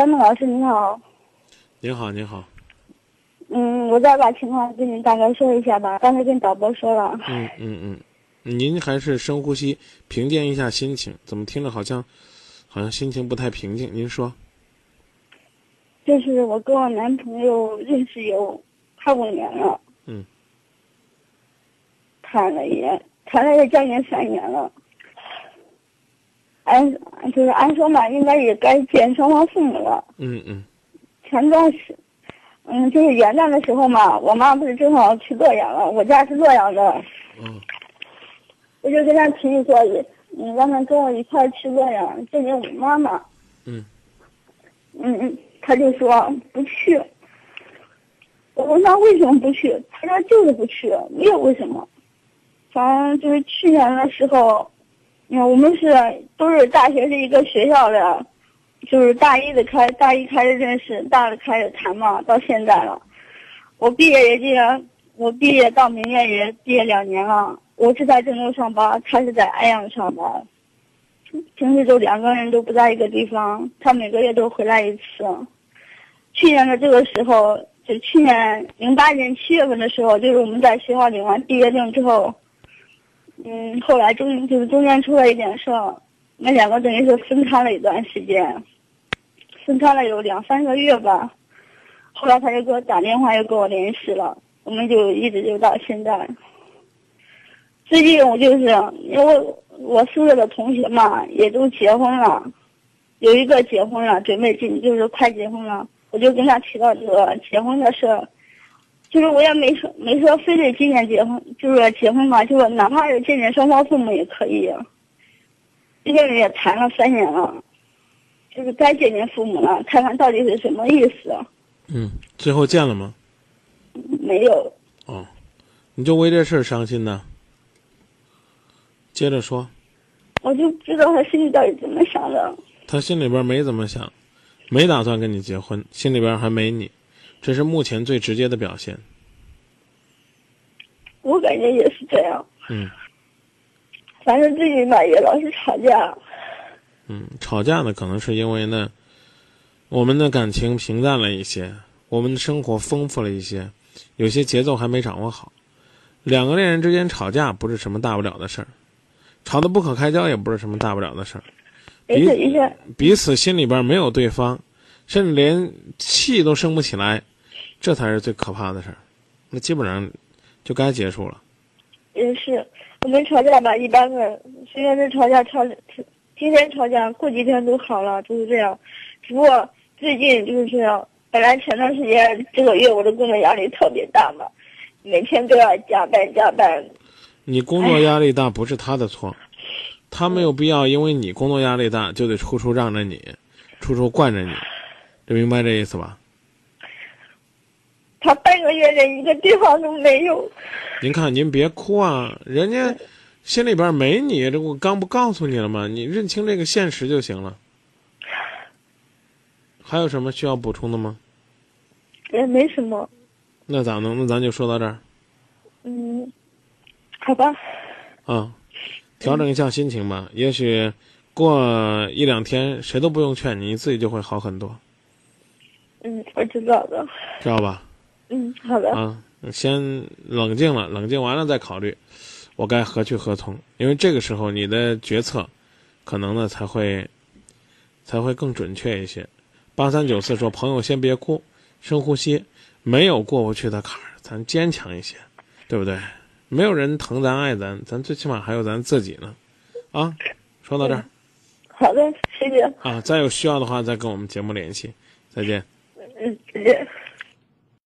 张明老师您好。您好，您好。嗯，我再把情况跟您大概说一下吧。刚才跟导播说了。嗯嗯嗯，您还是深呼吸，平静一下心情。怎么听着好像，好像心情不太平静？您说。就是我跟我男朋友认识有快五年了。嗯。谈了也谈了也将近三年了。按就是按说嘛，应该也该见双方父母了。嗯嗯。前段时，嗯，就是元旦的时候嘛，我妈不是正好去洛阳了，我家是洛阳的。嗯。我就跟她提议说，嗯，让她跟我一块去洛阳见见我妈妈。嗯。嗯嗯，他就说不去。我问她为什么不去，她说就是不去，没有为什么。反正就是去年的时候。我们是都是大学是一个学校的，就是大一的开大一开始认识，大二开始谈嘛，到现在了。我毕业也今年，我毕业到明年也毕业两年了。我是在郑州上班，他是在安阳上班。平时就两个人都不在一个地方，他每个月都回来一次。去年的这个时候，就去年零八年七月份的时候，就是我们在学校领完毕业证之后。嗯，后来中就是中间出了一点事儿，那两个等于是分开了一段时间，分开了有两三个月吧。后来他就给我打电话，又跟我联系了，我们就一直就到现在。最近我就是因为我宿舍的同学嘛，也都结婚了，有一个结婚了，准备进就是快结婚了，我就跟他提到这个结婚的事。就是我也没说没说非得今年结婚，就是结婚嘛，就是哪怕是见见双方父母也可以。毕竟也谈了三年了，就是该见见父母了，看看到底是什么意思。嗯，最后见了吗？没有。哦，你就为这事儿伤心呢？接着说。我就知道他心里到底怎么想的。他心里边没怎么想，没打算跟你结婚，心里边还没你。这是目前最直接的表现。我感觉也是这样。嗯。反正最近吧，也老是吵架。嗯，吵架呢，可能是因为呢，我们的感情平淡了一些，我们的生活丰富了一些，有些节奏还没掌握好。两个恋人之间吵架不是什么大不了的事儿，吵得不可开交也不是什么大不了的事儿。彼此彼此心里边没有对方，甚至连气都生不起来。这才是最可怕的事儿，那基本上就该结束了。也是，我们吵架吧，一般的虽然是吵架，吵今天吵架，过几天都好了，就是这样。只不过最近就是这样，本来前段时间这个月我的工作压力特别大嘛，每天都要加班加班。你工作压力大不是他的错，他没有必要因为你工作压力大就得处处让着你，处处惯着你，这明白这意思吧？他半个月连一个地方都没有。您看，您别哭啊，人家心里边没你，这我刚不告诉你了吗？你认清这个现实就行了。还有什么需要补充的吗？也没什么。那咋弄？那咱就说到这儿。嗯，好吧。啊，调整一下心情吧。也许过一两天，谁都不用劝你，你自己就会好很多。嗯，我知道的。知道吧？嗯，好的。啊，先冷静了，冷静完了再考虑，我该何去何从？因为这个时候你的决策，可能呢才会，才会更准确一些。八三九四说：“朋友，先别哭，深呼吸，没有过不去的坎儿，咱坚强一些，对不对？没有人疼咱爱咱，咱最起码还有咱自己呢。”啊，说到这儿。好的，谢谢。啊，再有需要的话再跟我们节目联系，再见。嗯，再见。